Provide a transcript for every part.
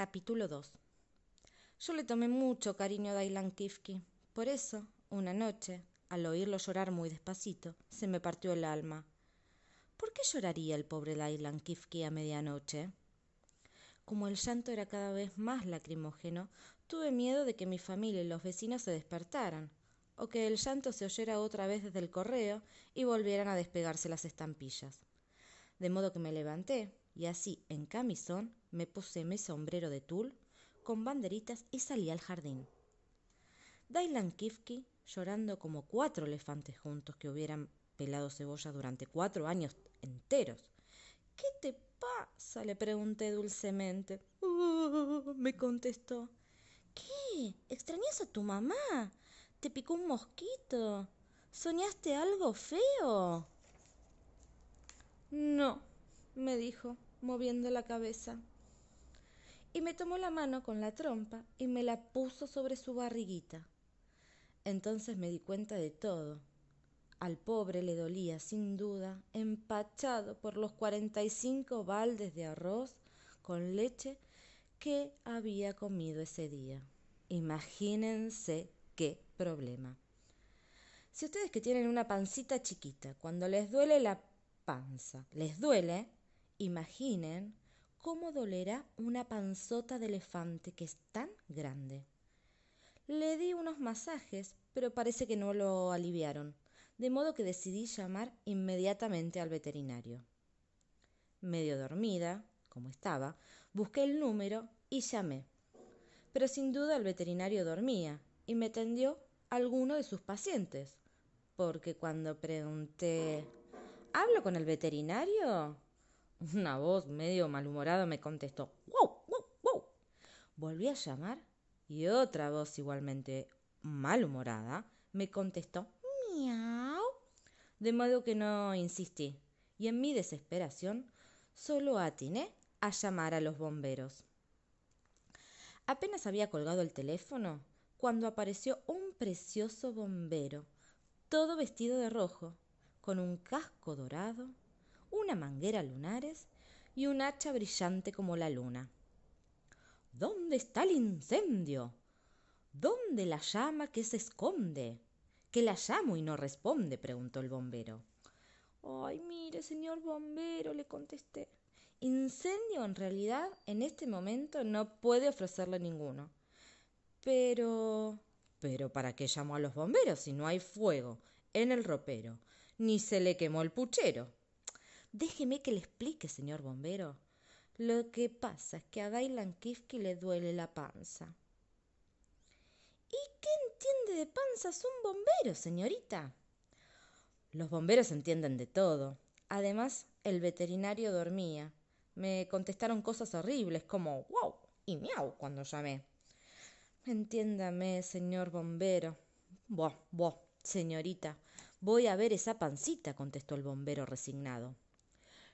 Capítulo 2 Yo le tomé mucho cariño a Dailan Kifki. Por eso, una noche, al oírlo llorar muy despacito, se me partió el alma. ¿Por qué lloraría el pobre Dailan Kifki a medianoche? Como el llanto era cada vez más lacrimógeno, tuve miedo de que mi familia y los vecinos se despertaran, o que el llanto se oyera otra vez desde el correo y volvieran a despegarse las estampillas. De modo que me levanté, y así, en camisón, me puse mi sombrero de tul con banderitas y salí al jardín. Dailan Kifki, llorando como cuatro elefantes juntos que hubieran pelado cebolla durante cuatro años enteros. ¿Qué te pasa? le pregunté dulcemente. Oh", me contestó. ¿Qué? ¿Extrañas a tu mamá? ¿Te picó un mosquito? ¿Soñaste algo feo? No, me dijo, moviendo la cabeza. Y me tomó la mano con la trompa y me la puso sobre su barriguita. Entonces me di cuenta de todo. Al pobre le dolía, sin duda, empachado por los cuarenta y cinco baldes de arroz con leche que había comido ese día. Imagínense qué problema. Si ustedes que tienen una pancita chiquita, cuando les duele la panza, les duele, imaginen cómo dolerá una panzota de elefante que es tan grande. Le di unos masajes, pero parece que no lo aliviaron, de modo que decidí llamar inmediatamente al veterinario. Medio dormida, como estaba, busqué el número y llamé. Pero sin duda el veterinario dormía y me tendió alguno de sus pacientes, porque cuando pregunté ¿Hablo con el veterinario? Una voz medio malhumorada me contestó ¡Wow! ¡Wow! ¡Wow! Volví a llamar y otra voz igualmente malhumorada me contestó ¡Miau! De modo que no insistí y en mi desesperación solo atiné a llamar a los bomberos. Apenas había colgado el teléfono cuando apareció un precioso bombero, todo vestido de rojo, con un casco dorado, una manguera lunares y un hacha brillante como la luna. ¿Dónde está el incendio? ¿Dónde la llama que se esconde? Que la llamo y no responde, preguntó el bombero. Ay, mire, señor bombero, le contesté. Incendio en realidad en este momento no puede ofrecerle ninguno. Pero... Pero ¿para qué llamo a los bomberos si no hay fuego en el ropero? Ni se le quemó el puchero. Déjeme que le explique, señor bombero. Lo que pasa es que a Dailan Kifki le duele la panza. ¿Y qué entiende de panzas un bombero, señorita? Los bomberos entienden de todo. Además, el veterinario dormía me contestaron cosas horribles como wow y miau cuando llamé. Entiéndame, señor bombero. Buah, buah, señorita, voy a ver esa pancita, contestó el bombero resignado.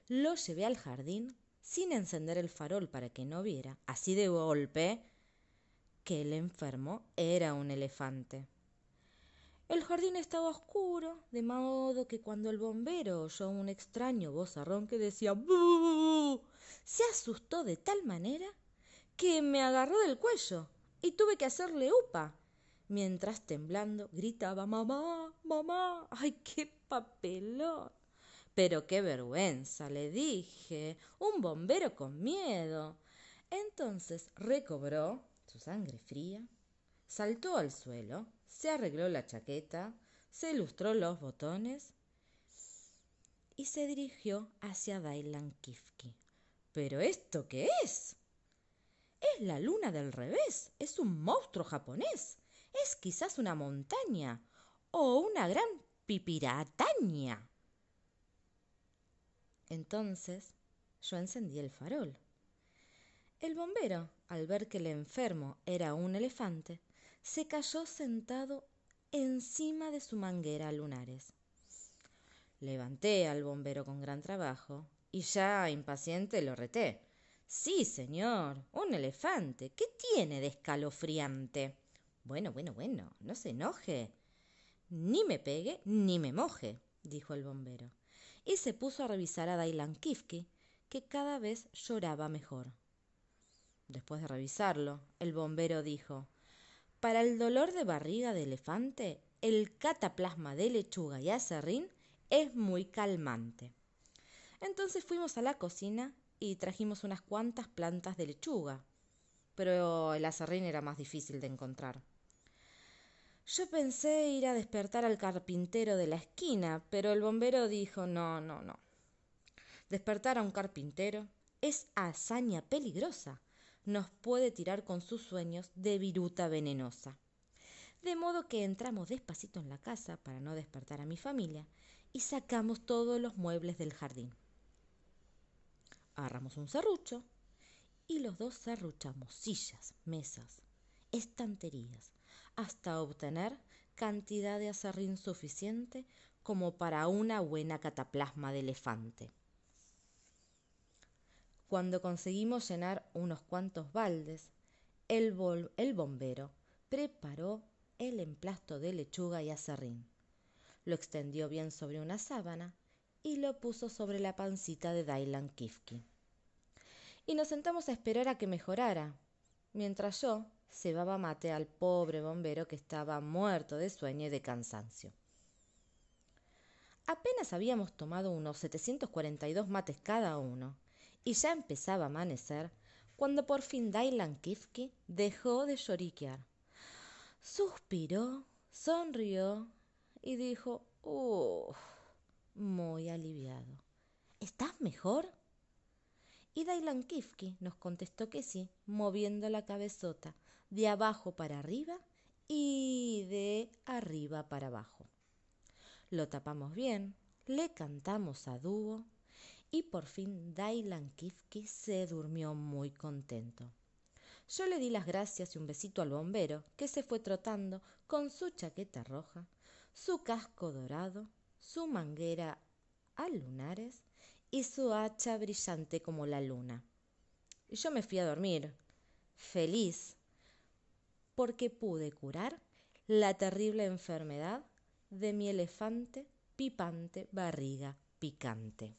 Lo llevé al jardín sin encender el farol para que no viera, así de golpe, que el enfermo era un elefante. El jardín estaba oscuro, de modo que cuando el bombero oyó un extraño vozarrón que decía ¡Bú! se asustó de tal manera que me agarró del cuello y tuve que hacerle upa, mientras temblando gritaba Mamá, mamá, ay, qué papelón. Pero qué vergüenza, le dije, un bombero con miedo. Entonces recobró su sangre fría, saltó al suelo, se arregló la chaqueta, se ilustró los botones y se dirigió hacia Dailan Kifki. ¿Pero esto qué es? Es la luna del revés, es un monstruo japonés, es quizás una montaña o una gran pipirataña. Entonces yo encendí el farol. El bombero, al ver que el enfermo era un elefante, se cayó sentado encima de su manguera lunares. Levanté al bombero con gran trabajo y ya impaciente lo reté. Sí, señor, un elefante. ¿Qué tiene de escalofriante? Bueno, bueno, bueno, no se enoje. Ni me pegue ni me moje, dijo el bombero, y se puso a revisar a Dailan Kifki, que cada vez lloraba mejor. Después de revisarlo, el bombero dijo, para el dolor de barriga de elefante, el cataplasma de lechuga y acerrín es muy calmante. Entonces fuimos a la cocina y trajimos unas cuantas plantas de lechuga, pero el acerrín era más difícil de encontrar. Yo pensé ir a despertar al carpintero de la esquina, pero el bombero dijo no, no, no. Despertar a un carpintero es hazaña peligrosa. Nos puede tirar con sus sueños de viruta venenosa. De modo que entramos despacito en la casa para no despertar a mi familia y sacamos todos los muebles del jardín. Agarramos un serrucho y los dos serruchamos sillas, mesas, estanterías, hasta obtener cantidad de acerrín suficiente como para una buena cataplasma de elefante. Cuando conseguimos llenar unos cuantos baldes, el, el bombero preparó el emplasto de lechuga y acerrín. Lo extendió bien sobre una sábana y lo puso sobre la pancita de Dailan Kifki. Y nos sentamos a esperar a que mejorara, mientras yo cebaba mate al pobre bombero que estaba muerto de sueño y de cansancio. Apenas habíamos tomado unos 742 mates cada uno, y ya empezaba a amanecer, cuando por fin Dailan Kifki dejó de lloriquear. Suspiró, sonrió y dijo, uff, muy aliviado. ¿Estás mejor? Y Dailan Kifki nos contestó que sí, moviendo la cabezota de abajo para arriba y de arriba para abajo. Lo tapamos bien, le cantamos a dúo y por fin Dailan Kifki se durmió muy contento. Yo le di las gracias y un besito al bombero, que se fue trotando con su chaqueta roja, su casco dorado, su manguera a lunares y su hacha brillante como la luna. Y yo me fui a dormir, feliz, porque pude curar la terrible enfermedad de mi elefante pipante barriga picante.